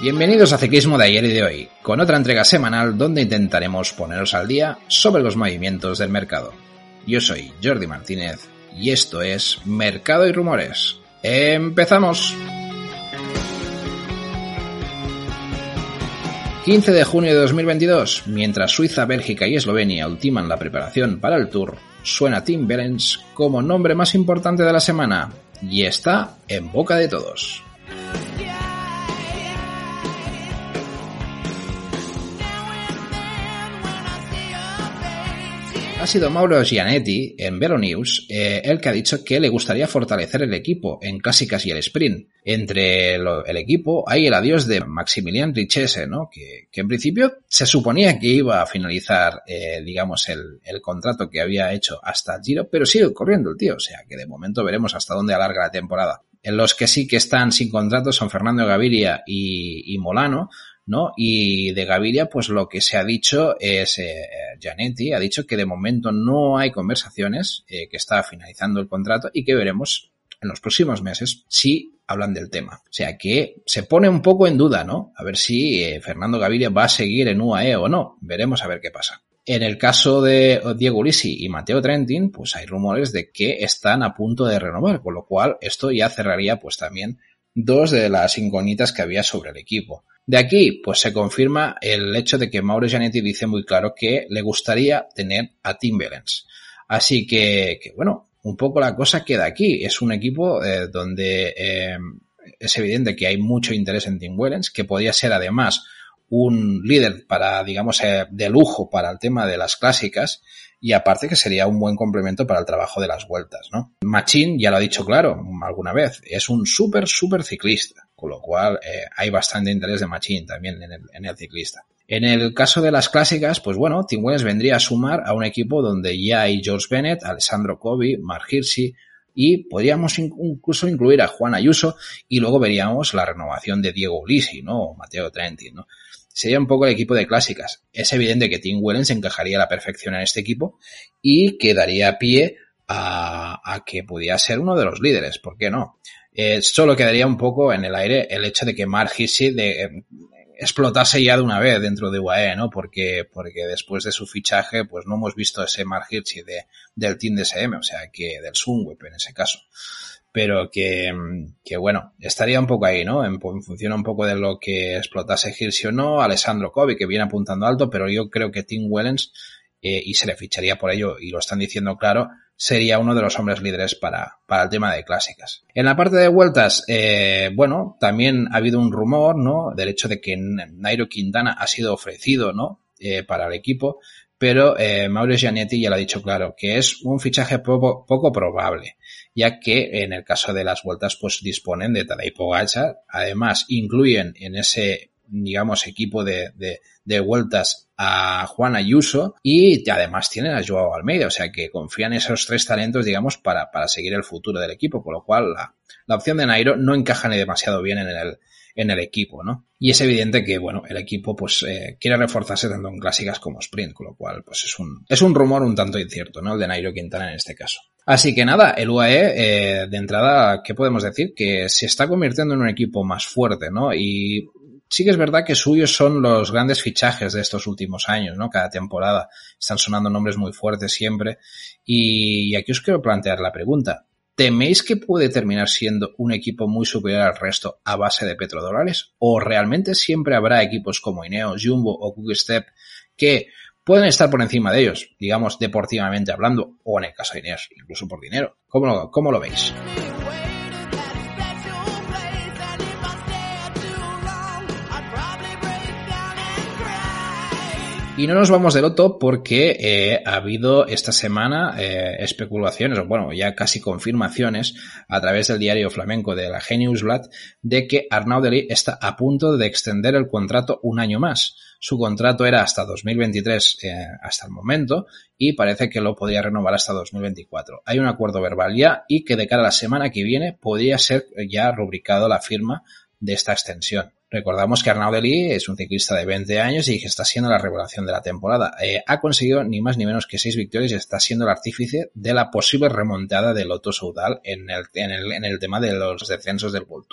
Bienvenidos a Ciclismo de ayer y de hoy, con otra entrega semanal donde intentaremos poneros al día sobre los movimientos del mercado. Yo soy Jordi Martínez y esto es Mercado y Rumores. ¡Empezamos! 15 de junio de 2022, mientras Suiza, Bélgica y Eslovenia ultiman la preparación para el Tour, suena Tim Berens como nombre más importante de la semana y está en boca de todos. Ha sido Mauro Gianetti en Velo News eh, el que ha dicho que le gustaría fortalecer el equipo en clásicas y el sprint. Entre el equipo hay el adiós de Maximilian Richese, ¿no? Que, en principio se suponía que iba a finalizar, eh, digamos, el, contrato que había hecho hasta Giro, pero sigue corriendo el tío, o sea que de momento veremos hasta dónde alarga la temporada. En los que sí que están sin contrato son Fernando Gaviria y Molano, ¿no? Y de Gaviria, pues lo que se ha dicho es, eh, Gianetti ha dicho que de momento no hay conversaciones, eh, que está finalizando el contrato y que veremos en los próximos meses si hablan del tema. O sea que se pone un poco en duda, ¿no? A ver si eh, Fernando Gaviria va a seguir en UAE o no. Veremos a ver qué pasa. En el caso de Diego Ulisi y Mateo Trentin, pues hay rumores de que están a punto de renovar, con lo cual esto ya cerraría pues también dos de las incógnitas que había sobre el equipo. De aquí, pues se confirma el hecho de que Mauro Gianetti dice muy claro que le gustaría tener a Tim Bellens. Así que, bueno, un poco la cosa queda aquí. Es un equipo eh, donde eh, es evidente que hay mucho interés en Tim Wellens, que podría ser además un líder para, digamos, eh, de lujo para el tema de las clásicas y aparte que sería un buen complemento para el trabajo de las vueltas, ¿no? Machín, ya lo ha dicho claro alguna vez, es un súper, súper ciclista, con lo cual eh, hay bastante interés de Machín también en el, ciclista. En el caso de las clásicas, pues bueno, Tim Williams vendría a sumar a un equipo donde ya hay George Bennett, Alessandro Covi, Mark Hirschi, y podríamos incluso incluir a Juan Ayuso y luego veríamos la renovación de Diego Ulisi, ¿no? O Mateo Trenti, sería un poco el equipo de clásicas. Es evidente que Tim Wellens encajaría a la perfección en este equipo y quedaría pie a, que pudiera ser uno de los líderes, ¿por qué no? Eh, solo quedaría un poco en el aire el hecho de que Mark Hissi de, eh, explotase ya de una vez dentro de UAE, ¿no? Porque, porque después de su fichaje, pues no hemos visto ese Mark Hirschi de, del Team DSM, o sea, que del Sunweb en ese caso pero que, que, bueno, estaría un poco ahí, ¿no? En, función un poco de lo que explotase Hirschi o no, Alessandro Kobe, que viene apuntando alto, pero yo creo que Tim Wellens, eh, y se le ficharía por ello, y lo están diciendo claro, sería uno de los hombres líderes para, para el tema de clásicas. En la parte de vueltas, eh, bueno, también ha habido un rumor, ¿no? Del hecho de que Nairo Quintana ha sido ofrecido, ¿no? Eh, para el equipo, pero eh, Mauro Gianetti ya lo ha dicho claro, que es un fichaje poco, poco probable ya que en el caso de las vueltas pues disponen de Tadej Pogacar, además incluyen en ese digamos equipo de, de, vueltas a Juan Ayuso y además tienen a Joao Almeida, o sea que confían esos tres talentos digamos para, para seguir el futuro del equipo, con lo cual la, la opción de Nairo no encaja ni demasiado bien en el, en el equipo, ¿no? Y es evidente que, bueno, el equipo pues eh, quiere reforzarse tanto en clásicas como sprint, con lo cual pues es un, es un rumor un tanto incierto, ¿no? El de Nairo Quintana en este caso. Así que nada, el UAE, eh, de entrada, ¿qué podemos decir? Que se está convirtiendo en un equipo más fuerte, ¿no? Y sí que es verdad que suyos son los grandes fichajes de estos últimos años, ¿no? Cada temporada están sonando nombres muy fuertes siempre. Y, aquí os quiero plantear la pregunta. ¿Teméis que puede terminar siendo un equipo muy superior al resto a base de petrodólares? ¿O realmente siempre habrá equipos como Ineos, Jumbo o Quickstep que pueden estar por encima de ellos, digamos, deportivamente hablando, o en el caso de Inés, incluso por dinero. ¿Cómo lo, cómo lo veis? Y no nos vamos de loto porque eh, ha habido esta semana eh, especulaciones, o bueno, ya casi confirmaciones a través del diario flamenco de la Geniusblad de que Arnaud Deli está a punto de extender el contrato un año más. Su contrato era hasta 2023 eh, hasta el momento y parece que lo podría renovar hasta 2024. Hay un acuerdo verbal ya y que de cara a la semana que viene podría ser ya rubricado la firma de esta extensión. Recordamos que Arnaud Delis es un ciclista de 20 años y que está siendo la revelación de la temporada. Eh, ha conseguido ni más ni menos que 6 victorias y está siendo el artífice de la posible remontada del Lotto Soudal en el, en, el, en el tema de los descensos del World.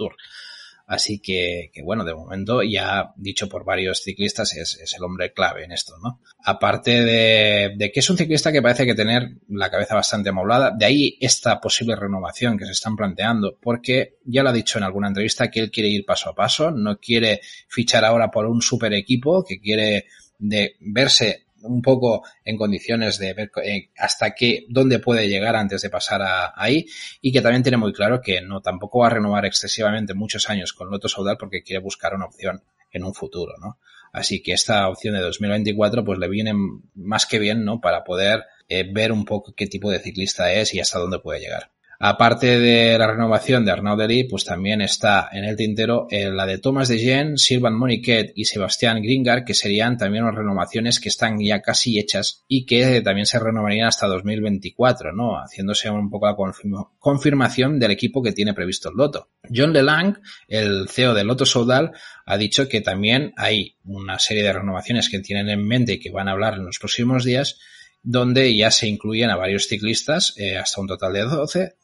Así que, bueno, de momento ya dicho por varios ciclistas es, el hombre clave en esto, ¿no? Aparte de, que es un ciclista que parece que tener la cabeza bastante amoblada, de ahí esta posible renovación que se están planteando, porque ya lo ha dicho en alguna entrevista que él quiere ir paso a paso, no quiere fichar ahora por un super equipo, que quiere de verse un poco en condiciones de ver eh, hasta qué, dónde puede llegar antes de pasar a, ahí y que también tiene muy claro que no tampoco va a renovar excesivamente muchos años con Loto Saudal porque quiere buscar una opción en un futuro, ¿no? Así que esta opción de 2024 pues le viene más que bien, ¿no? Para poder eh, ver un poco qué tipo de ciclista es y hasta dónde puede llegar. Aparte de la renovación de Arnaud Dely, pues también está en el tintero eh, la de Thomas de Jean, Sylvain Moniquet y Sebastián Gringard, que serían también unas renovaciones que están ya casi hechas y que también se renovarían hasta 2024, ¿no? Haciéndose un poco la confirmación del equipo que tiene previsto el Loto. John Lelang, el CEO del Loto Soudal, ha dicho que también hay una serie de renovaciones que tienen en mente y que van a hablar en los próximos días donde ya se incluyen a varios ciclistas, eh, hasta un total de 12.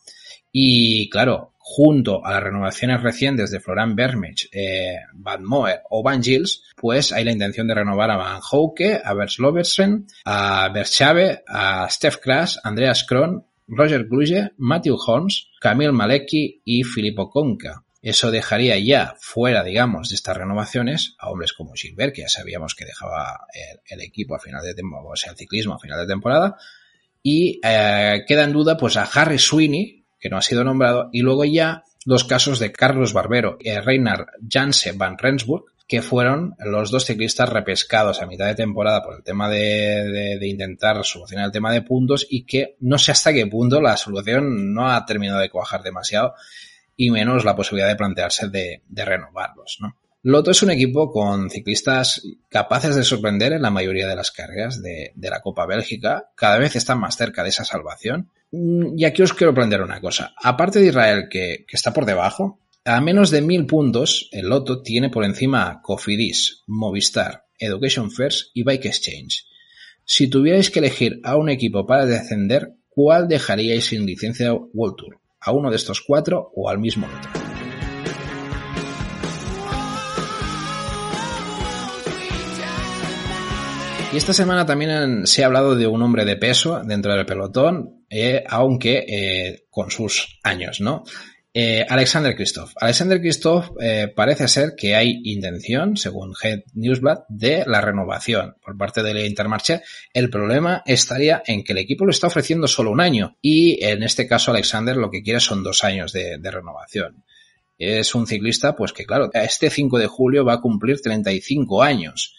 Y claro, junto a las renovaciones recientes de Florian Vermech, eh, Van Moer o Van Gils, pues hay la intención de renovar a Van Houke, a Bert Loversen, a Berchave, a Steph Kras, Andreas Kron, Roger Gluge, Matthew Holmes, Camille Malecki y Filippo Conca. Eso dejaría ya fuera, digamos, de estas renovaciones a hombres como Gilbert, que ya sabíamos que dejaba el, equipo a final de temporada, o sea, el ciclismo a final de temporada. Y eh, queda en duda, pues, a Harry Sweeney, que no ha sido nombrado, y luego ya los casos de Carlos Barbero y Reinhard Janse van Rensburg, que fueron los dos ciclistas repescados a mitad de temporada por el tema de, de, intentar solucionar el tema de puntos y que no sé hasta qué punto la solución no ha terminado de cuajar demasiado y menos la posibilidad de plantearse de, renovarlos, ¿no? Loto es un equipo con ciclistas capaces de sorprender en la mayoría de las carreras de, la Copa Bélgica. Cada vez están más cerca de esa salvación. Mm, y aquí os quiero plantear una cosa. Aparte de Israel, que, está por debajo, a menos de mil puntos, el Loto tiene por encima Cofidis, Movistar, Education First y Bike Exchange. Si tuvierais que elegir a un equipo para descender, ¿cuál dejaríais sin licencia World Tour? A uno de estos cuatro o al mismo otro. Y esta semana también se ha hablado de un hombre de peso dentro del pelotón, eh, aunque eh, con sus años, ¿no? Eh, Alexander Christoph. Alexander Christoph eh, parece ser que hay intención, según Head Newsblad, de la renovación por parte del Intermarché. El problema estaría en que el equipo lo está ofreciendo solo un año y en este caso Alexander lo que quiere son dos años de, de renovación. Es un ciclista, pues que claro, este 5 de julio va a cumplir 35 años.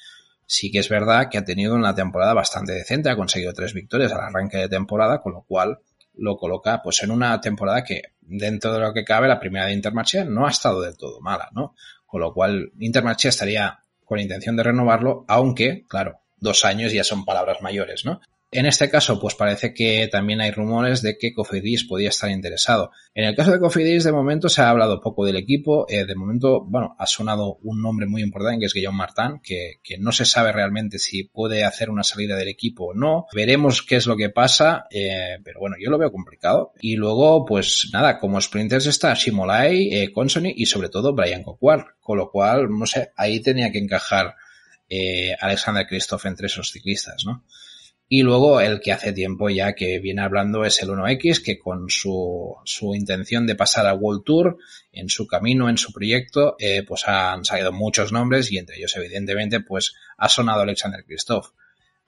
Sí que es verdad que ha tenido una temporada bastante decente, ha conseguido tres victorias al arranque de temporada, con lo cual lo coloca pues en una temporada que dentro de lo que cabe la primera de Intermarché no ha estado del todo mala, ¿no? Con lo cual Intermarché estaría con intención de renovarlo, aunque, claro, dos años ya son palabras mayores, ¿no? En este caso, pues parece que también hay rumores de que Cofidis podía estar interesado. En el caso de Cofidis, de momento se ha hablado poco del equipo. Eh, de momento, bueno, ha sonado un nombre muy importante que es Guillaume Martin, que, no se sabe realmente si puede hacer una salida del equipo o no. Veremos qué es lo que pasa, eh, pero bueno, yo lo veo complicado. Y luego, pues nada, como sprinters está Shimolai, eh, Consony y sobre todo Brian Coquar, con lo cual, no sé, ahí tenía que encajar eh, Alexander Christoph entre esos ciclistas, ¿no? Y luego el que hace tiempo ya que viene hablando es el 1X, que con su, su intención de pasar a World Tour, en su camino, en su proyecto, eh, pues han salido muchos nombres y entre ellos evidentemente pues ha sonado Alexander Christoph.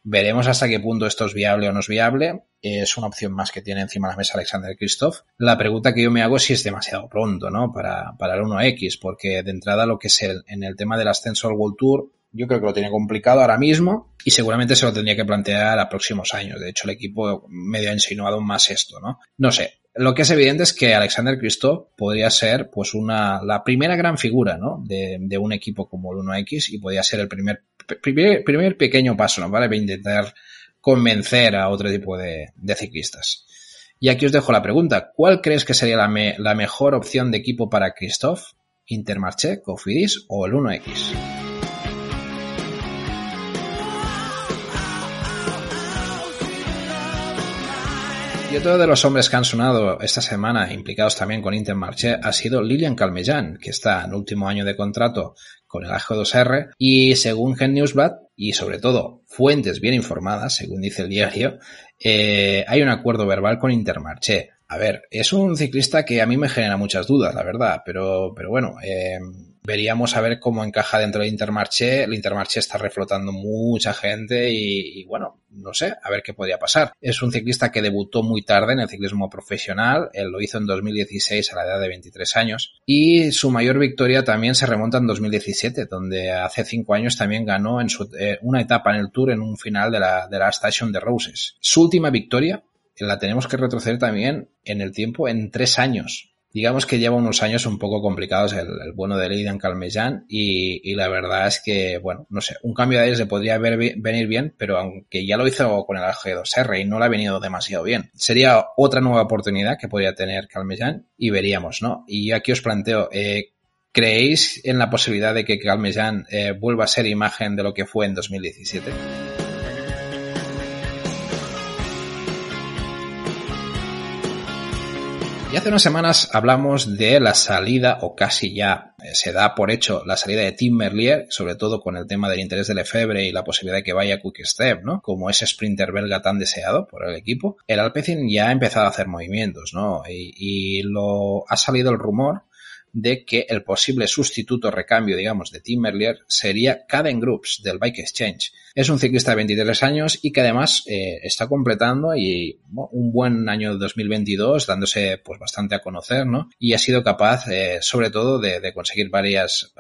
Veremos hasta qué punto esto es viable o no es viable. Es una opción más que tiene encima de la mesa Alexander Christoph. La pregunta que yo me hago es si es demasiado pronto, ¿no? Para, para el 1X, porque de entrada lo que es el, en el tema del ascenso al World Tour, yo creo que lo tiene complicado ahora mismo y seguramente se lo tendría que plantear a próximos años. De hecho, el equipo medio ha insinuado más esto, ¿no? No sé. Lo que es evidente es que Alexander Christoph podría ser, pues, una, la primera gran figura, ¿no? De, de un equipo como el 1X y podría ser el primer, primer, primer pequeño paso, ¿no? Para intentar convencer a otro tipo de, de, ciclistas. Y aquí os dejo la pregunta. ¿Cuál crees que sería la, me, la mejor opción de equipo para Christoph? ¿Intermarché, Cofidis o el 1X? Y otro de los hombres que han sonado esta semana, implicados también con Intermarché, ha sido Lilian Calmellán, que está en último año de contrato con el AG2R y según Gen Newsblad y sobre todo fuentes bien informadas, según dice el diario, eh, hay un acuerdo verbal con Intermarché. A ver, es un ciclista que a mí me genera muchas dudas, la verdad, pero, pero bueno, eh, veríamos a ver cómo encaja dentro del Intermarché. El Intermarché está reflotando mucha gente y, bueno, no sé, a ver qué podría pasar. Es un ciclista que debutó muy tarde en el ciclismo profesional, él lo hizo en 2016 a la edad de 23 años y su mayor victoria también se remonta en 2017, donde hace cinco años también ganó en su, eh, una etapa en el Tour en un final de la, de la Station de Roses. Su última victoria la tenemos que retroceder también en el tiempo en tres años digamos que lleva unos años un poco complicados el, bueno de Leidan Calmellán y, y, la verdad es que, bueno, no sé, un cambio de aires le podría venir bien, pero aunque ya lo hizo con el AG2R y no le ha venido demasiado bien, sería otra nueva oportunidad que podría tener Calmellán y veríamos, ¿no? Y aquí os planteo, eh, ¿creéis en la posibilidad de que Calmellán eh, vuelva a ser imagen de lo que fue en 2017? Y hace unas semanas hablamos de la salida, o casi ya eh, se da por hecho la salida de Tim Merlier, sobre todo con el tema del interés de Lefebvre y la posibilidad de que vaya Quick Step, ¿no? Como ese sprinter belga tan deseado por el equipo. El Alpecin ya ha empezado a hacer movimientos, ¿no? Y, y lo ha salido el rumor de que el posible sustituto recambio, digamos, de Tim Merlier sería Caden Groups del Bike Exchange. Es un ciclista de 23 años y que además eh, está completando un buen año 2022 dándose pues bastante a conocer, ¿no? Y ha sido capaz, eh, sobre todo, de, conseguir varios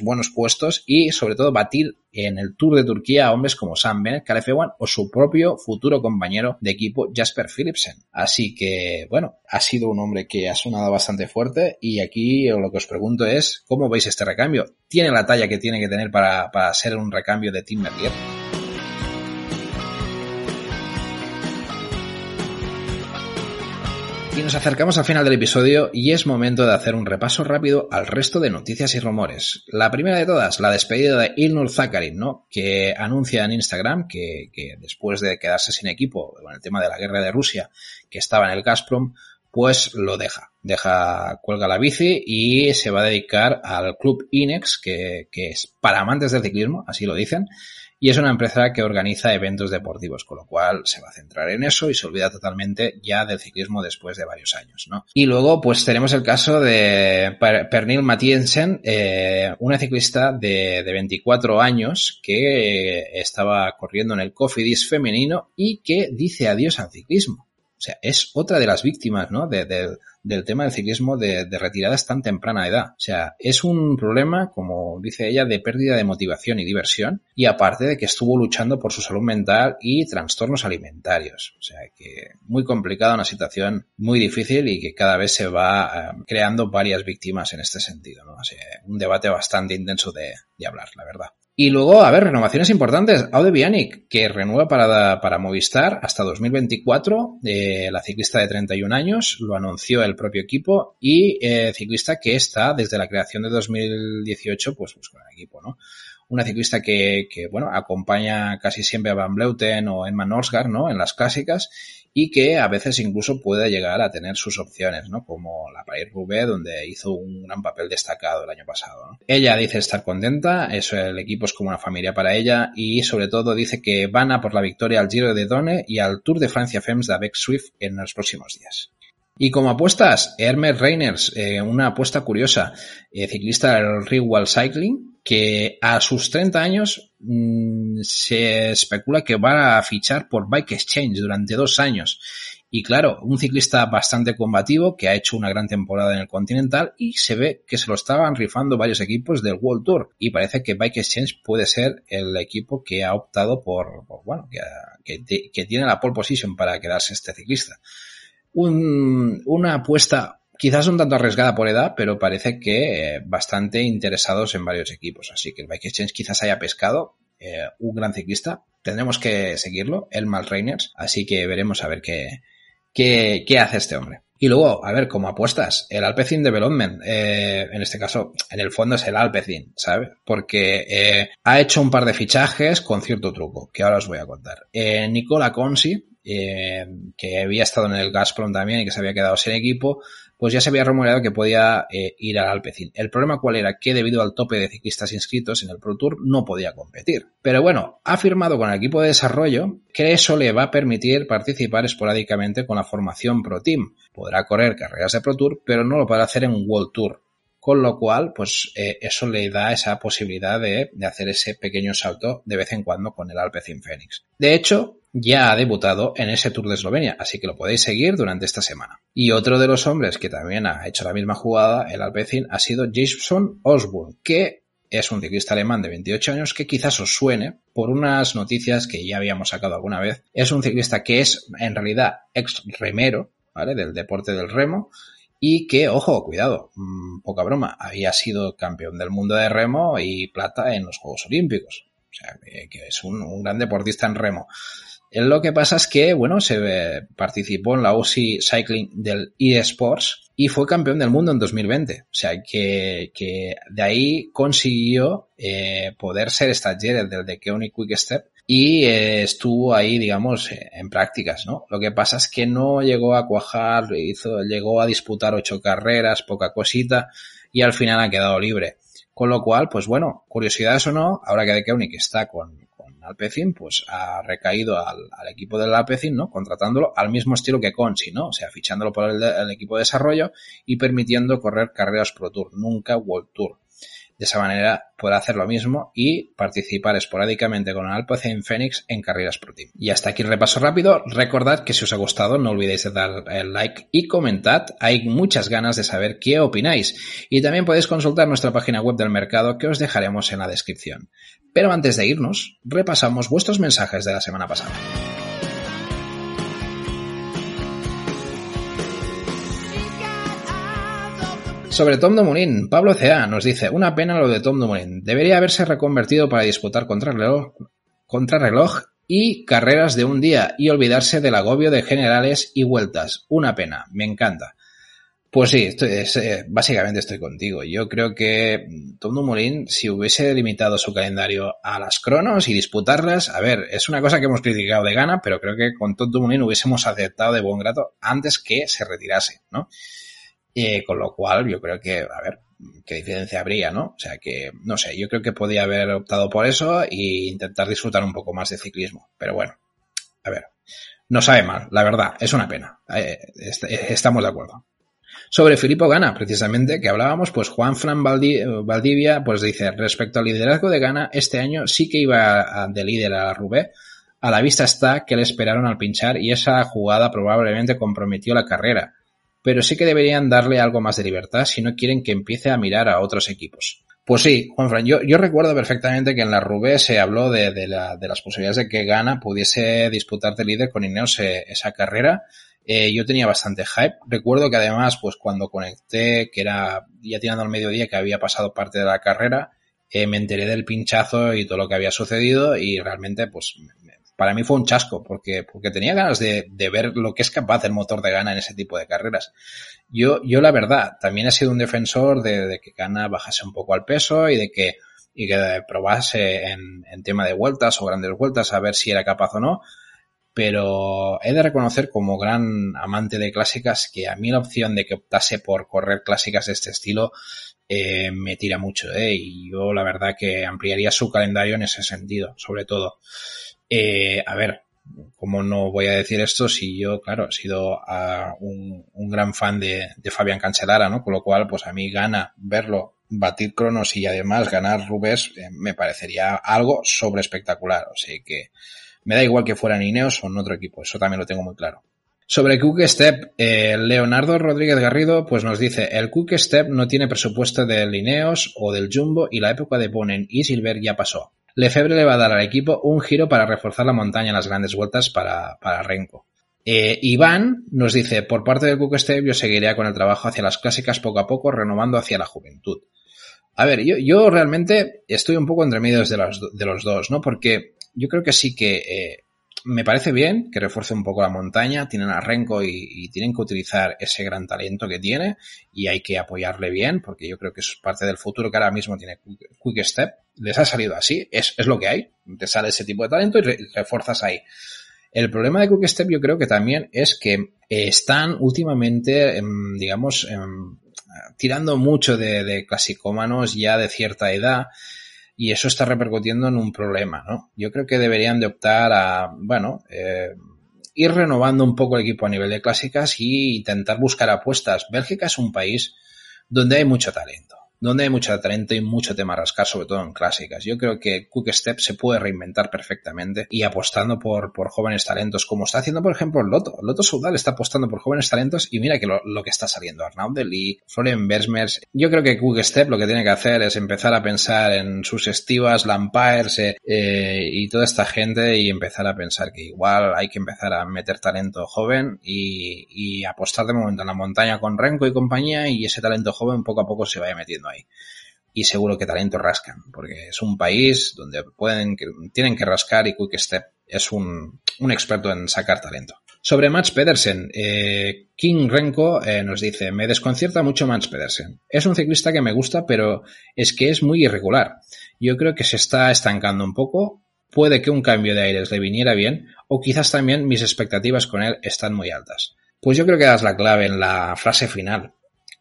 buenos puestos y sobre todo batir en el Tour de Turquía hombres como Sam Bennett, Caleb o su propio futuro compañero de equipo Jasper Philipsen. Así que, bueno, ha sido un hombre que ha sonado bastante fuerte y aquí lo que os pregunto es, ¿cómo veis este recambio? ¿Tiene la talla que tiene que tener para, para ser un recambio de Tim Merlier? Nos acercamos al final del episodio y es momento de hacer un repaso rápido al resto de noticias y rumores. La primera de todas, la despedida de Ilnur Zakarin, ¿no? Que anuncia en Instagram que, que después de quedarse sin equipo con el tema de la guerra de Rusia, que estaba en el Gazprom, pues lo deja. Deja, cuelga la bici y se va a dedicar al club Inex, que, que es para amantes del ciclismo, así lo dicen, y es una empresa que organiza eventos deportivos, con lo cual se va a centrar en eso y se olvida totalmente ya del ciclismo después de varios años, ¿no? Y luego, pues tenemos el caso de Pernil Mathiesen, eh, una ciclista de, de, 24 años que estaba corriendo en el Cofidis femenino y que dice adiós al ciclismo. O sea, es otra de las víctimas, ¿no? De, de, del tema del ciclismo de, de, retiradas tan temprana edad. O sea, es un problema, como dice ella, de pérdida de motivación y diversión, y aparte de que estuvo luchando por su salud mental y trastornos alimentarios. O sea, que muy complicada, una situación muy difícil y que cada vez se va um, creando varias víctimas en este sentido, ¿no? Sea, un debate bastante intenso de, de hablar, la verdad. Y luego, a ver, renovaciones importantes. Aude Bianic, que renueva para, para Movistar hasta 2024. Eh, la ciclista de 31 años, lo anunció el propio equipo. Y eh, ciclista que está desde la creación de 2018, pues, pues con el equipo, ¿no? Una ciclista que, que, bueno, acompaña casi siempre a Van Bleuten o Emma Norsgaard, ¿no? En las clásicas y que a veces incluso puede llegar a tener sus opciones, ¿no? Como la Paris Roubaix, donde hizo un gran papel destacado el año pasado. ¿no? Ella dice estar contenta, eso el equipo es como una familia para ella y sobre todo dice que van a por la victoria al Giro de Done y al Tour de Francia Femmes de Avec Swift en los próximos días. Y como apuestas, Hermes Reiners, eh, una apuesta curiosa, eh, ciclista del Rewall Cycling, que a sus 30 años mmm, se especula que va a fichar por Bike Exchange durante dos años. Y claro, un ciclista bastante combativo que ha hecho una gran temporada en el Continental y se ve que se lo estaban rifando varios equipos del World Tour. Y parece que Bike Exchange puede ser el equipo que ha optado por, bueno, que, que, tiene la pole position para quedarse este ciclista un, una apuesta quizás un tanto arriesgada por edad, pero parece que eh, bastante interesados en varios equipos. Así que el Bike Exchange quizás haya pescado eh, un gran ciclista. Tendremos que seguirlo, el Mal Reiners, así que veremos a ver qué, qué, qué hace este hombre. Y luego, a ver, como apuestas, el Alpecin Development, eh, en este caso, en el fondo es el Alpecin, ¿sabes? Porque eh, ha hecho un par de fichajes con cierto truco, que ahora os voy a contar. Nicola Consi, que había estado en el Gazprom también y que se había quedado sin equipo, pues ya se había rumoreado que podía eh, ir al Alpecin. El problema cuál era que debido al tope de ciclistas inscritos en el Pro Tour no podía competir. Pero bueno, ha firmado con el equipo de desarrollo que eso le va a permitir participar esporádicamente con la formación Pro Team. Podrá correr carreras de Pro Tour, pero no lo podrá hacer en World Tour. Con lo cual, pues eh, eso le da esa posibilidad de, de, hacer ese pequeño salto de vez en cuando con el Alpecin Phoenix. De hecho, ya ha debutado en ese Tour de Eslovenia, así que lo podéis seguir durante esta semana. Y otro de los hombres que también ha hecho la misma jugada, el Alpecin, ha sido Jason Osborne, que es un ciclista alemán de 28 años que quizás os suene por unas noticias que ya habíamos sacado alguna vez. Es un ciclista que es en realidad ex remero, ¿vale? Del deporte del remo y que, ojo, cuidado, mmm, poca broma, había sido campeón del mundo de remo y plata en los Juegos Olímpicos. O sea, que, que es un, un, gran deportista en remo. Lo que pasa es que, bueno, se participó en la UCI Cycling del eSports y fue campeón del mundo en 2020. O sea, que, que de ahí consiguió eh, poder ser stagiaire del Keone Quick Step y eh, estuvo ahí, digamos, en prácticas, ¿no? Lo que pasa es que no llegó a cuajar, hizo, llegó a disputar ocho carreras, poca cosita, y al final ha quedado libre. Con lo cual, pues bueno, curiosidades o no, ahora que de está con Alpecin, pues ha recaído al, equipo del Alpecin, ¿no? Contratándolo al mismo estilo que Consi, ¿no? O sea, fichándolo por el, equipo de desarrollo y permitiendo correr carreras Pro Tour, nunca World Tour. De esa manera podrá hacer lo mismo y participar esporádicamente con Alpecin Phoenix en carreras Pro Team. Y hasta aquí el repaso rápido. Recordad que si os ha gustado no olvidéis de dar el like y comentad. Hay muchas ganas de saber qué opináis. Y también podéis consultar nuestra página web del mercado que os dejaremos en la descripción. Pero antes de irnos, repasamos vuestros mensajes de la semana pasada. Sobre Tom Dumoulin, Pablo C.A. nos dice, una pena lo de Tom Dumoulin. Debería haberse reconvertido para disputar contra reloj, contra reloj y carreras de un día y olvidarse del agobio de generales y vueltas. Una pena, me encanta. Pues sí, es, eh, básicamente estoy contigo. Yo creo que Tom Dumoulin, si hubiese limitado su calendario a las cronos y disputarlas, a ver, es una cosa que hemos criticado de gana, pero creo que con Tom Dumoulin hubiésemos aceptado de buen grato antes que se retirase, ¿no? Eh, con lo cual, yo creo que, a ver, qué diferencia habría, ¿no? O sea que, no sé, yo creo que podía haber optado por eso e intentar disfrutar un poco más de ciclismo. Pero bueno, a ver, no sabe mal, la verdad, es una pena. Eh, estamos de acuerdo. Sobre Filippo Gana, precisamente, que hablábamos, pues Juan Fran Valdivia, pues dice, respecto al liderazgo de Gana, este año sí que iba de líder a la Rubé. A la vista está que le esperaron al pinchar y esa jugada probablemente comprometió la carrera pero sí que deberían darle algo más de libertad si no quieren que empiece a mirar a otros equipos. Pues sí, Juanfran, yo, yo recuerdo perfectamente que en la Rubé se habló de, la, de, las posibilidades de que Gana pudiese disputar de líder con Ineos eh, esa carrera. Eh, yo tenía bastante hype. Recuerdo que además, pues cuando conecté, que era ya tirando al mediodía, que había pasado parte de la carrera, eh, me enteré del pinchazo y todo lo que había sucedido y realmente, pues para mí fue un chasco, porque, porque tenía ganas de, de, ver lo que es capaz el motor de Gana en ese tipo de carreras. Yo, yo la verdad, también he sido un defensor de, de que Gana bajase un poco al peso y de que, y que probase en, en tema de vueltas o grandes vueltas a ver si era capaz o no. Pero he de reconocer como gran amante de clásicas que a mí la opción de que optase por correr clásicas de este estilo eh, me tira mucho, ¿eh? Y yo la verdad que ampliaría su calendario en ese sentido, sobre todo. Eh, a ver, ¿cómo no voy a decir esto si yo, claro, he sido uh, un, un, gran fan de, de, Fabián Cancelara, ¿no? Con lo cual, pues a mí gana verlo batir cronos y además ganar Rubés eh, me parecería algo sobre espectacular. O sea que me da igual que fueran Ineos o en otro equipo, eso también lo tengo muy claro. Sobre Quick Step, eh, Leonardo Rodríguez Garrido pues nos dice, el Quick Step no tiene presupuesto del Ineos o del Jumbo y la época de Bonen y Silver ya pasó. Lefebvre le va a dar al equipo un giro para reforzar la montaña en las grandes vueltas para, para Renko. Eh, Iván nos dice, por parte del Cook Step yo seguiría con el trabajo hacia las clásicas poco a poco, renovando hacia la juventud. A ver, yo, yo realmente estoy un poco entre medios de los, de los dos, ¿no? Porque yo creo que sí que eh, me parece bien que refuerce un poco la montaña, tienen a Renko y, tienen que utilizar ese gran talento que tiene y hay que apoyarle bien porque yo creo que es parte del futuro que ahora mismo tiene Quick Step. Les ha salido así, es, es lo que hay, te sale ese tipo de talento y re, refuerzas ahí. El problema de Quickstep yo creo que también es que están últimamente, em, digamos, em, tirando mucho de clasicómanos ya de cierta edad y eso está repercutiendo en un problema, ¿no? Yo creo que deberían de optar a, bueno, eh, ir renovando un poco el equipo a nivel de clásicas y intentar buscar apuestas. Bélgica es un país donde hay mucho talento donde hay mucho talento y mucho tema a rascar, sobre todo en clásicas. Yo creo que Quick Step se puede reinventar perfectamente y apostando por, por jóvenes talentos, como está haciendo, por ejemplo, Loto. Loto Soudal está apostando por jóvenes talentos y mira que lo, que está saliendo. Arnaud de Lee, Florian Bersmers. Yo creo que Quick Step lo que tiene que hacer es empezar a pensar en sus estivas, Lampires eh, eh, y toda esta gente y empezar a pensar que igual hay que empezar a meter talento joven y, y apostar de momento en la montaña con Renko y compañía y ese talento joven poco a poco se vaya metiendo y seguro que talento rascan, porque es un país donde pueden, tienen que rascar y Quick Step es un, experto en sacar talento. Sobre Mats Pedersen, eh, King Renko eh, nos dice, me desconcierta mucho Mats Pedersen. Es un ciclista que me gusta, pero es que es muy irregular. Yo creo que se está estancando un poco. Puede que un cambio de aires le viniera bien, o quizás también mis expectativas con él están muy altas. Pues yo creo que das la clave en la frase final.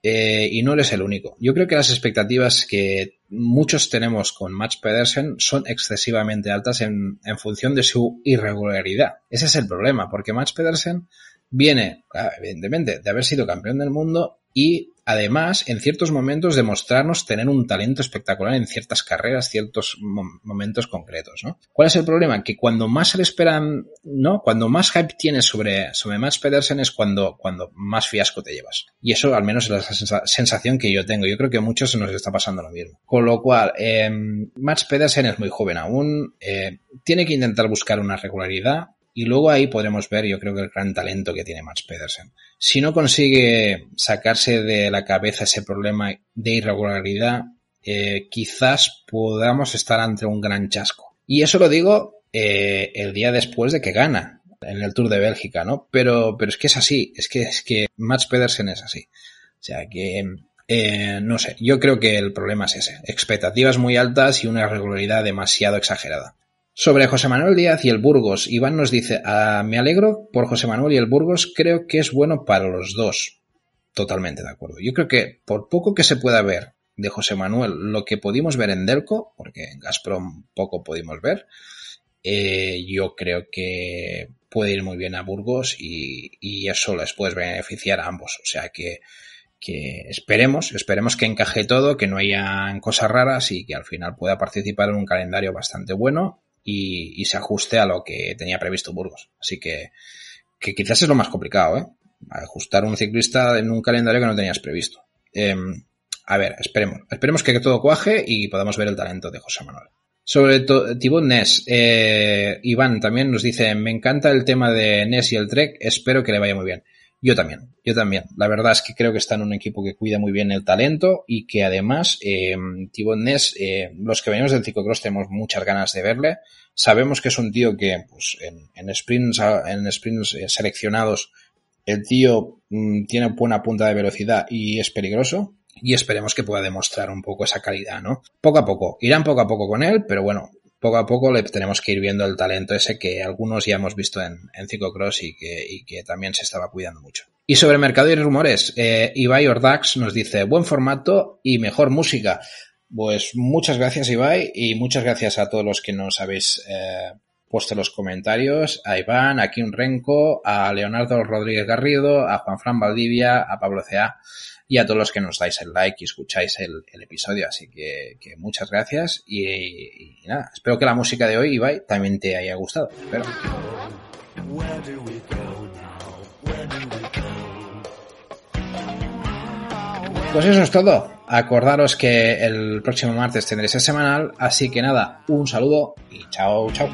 Eh, y no eres el único. Yo creo que las expectativas que muchos tenemos con Max Pedersen son excesivamente altas en, en función de su irregularidad. Ese es el problema, porque Max Pedersen viene, evidentemente, de haber sido campeón del mundo y además en ciertos momentos demostrarnos tener un talento espectacular en ciertas carreras, ciertos momentos concretos, ¿no? ¿Cuál es el problema? Que cuando más se le esperan, ¿no? Cuando más hype tienes sobre, sobre Max Pedersen es cuando, cuando más fiasco te llevas. Y eso al menos es la sensación que yo tengo. Yo creo que a muchos nos está pasando lo mismo. Con lo cual, eh, Max Pedersen es muy joven aún, eh, tiene que intentar buscar una regularidad, y luego ahí podremos ver, yo creo que el gran talento que tiene Max Pedersen. Si no consigue sacarse de la cabeza ese problema de irregularidad, eh, quizás podamos estar ante un gran chasco. Y eso lo digo eh, el día después de que gana en el Tour de Bélgica, ¿no? Pero, pero es que es así, es que, es que Max Pedersen es así. O sea que, eh, no sé, yo creo que el problema es ese. Expectativas muy altas y una regularidad demasiado exagerada. Sobre José Manuel Díaz y el Burgos, Iván nos dice, ah, me alegro por José Manuel y el Burgos, creo que es bueno para los dos. Totalmente de acuerdo. Yo creo que por poco que se pueda ver de José Manuel lo que pudimos ver en Delco, porque en Gazprom poco pudimos ver, eh, yo creo que puede ir muy bien a Burgos y, eso les puede beneficiar a ambos. O sea que, que esperemos, esperemos que encaje todo, que no haya cosas raras y que al final pueda participar en un calendario bastante bueno y, se ajuste a lo que tenía previsto Burgos. Así que, que quizás es lo más complicado, ¿eh? Ajustar un ciclista en un calendario que no tenías previsto. Em, a ver, esperemos. Esperemos que todo cuaje y podamos ver el talento de José Manuel. Sobre Tibot Ness, eh, Iván también nos dice, me encanta el tema de Ness y el Trek, espero que le vaya muy bien. Yo también, yo también. La verdad es que creo que está en un equipo que cuida muy bien el talento y que además eh, Ness, eh, los que venimos del ciclocross tenemos muchas ganas de verle. Sabemos que es un tío que pues, en, en sprints, en sprints eh, seleccionados el tío mm, tiene buena punta de velocidad y es peligroso y esperemos que pueda demostrar un poco esa calidad, ¿no? Poco a poco, irán poco a poco con él, pero bueno, poco a poco le tenemos que ir viendo el talento ese que algunos ya hemos visto en, en Ciclocross y que, y que también se estaba cuidando mucho. Y sobre mercado y rumores, eh, Ibai Ordax nos dice buen formato y mejor música. Pues muchas gracias Ibai y muchas gracias a todos los que nos habéis eh, puesto los comentarios, a Iván, a Kim Renko, a Leonardo Rodríguez Garrido, a Juan Fran Valdivia, a Pablo C.A y a todos los que nos dais el like y escucháis el, episodio. Así que, muchas gracias y, nada, espero que la música de hoy, Ibai, también te haya gustado. Pues eso es todo. Acordaros que el próximo martes tendréis el semanal, así que nada, un saludo y chao, chao.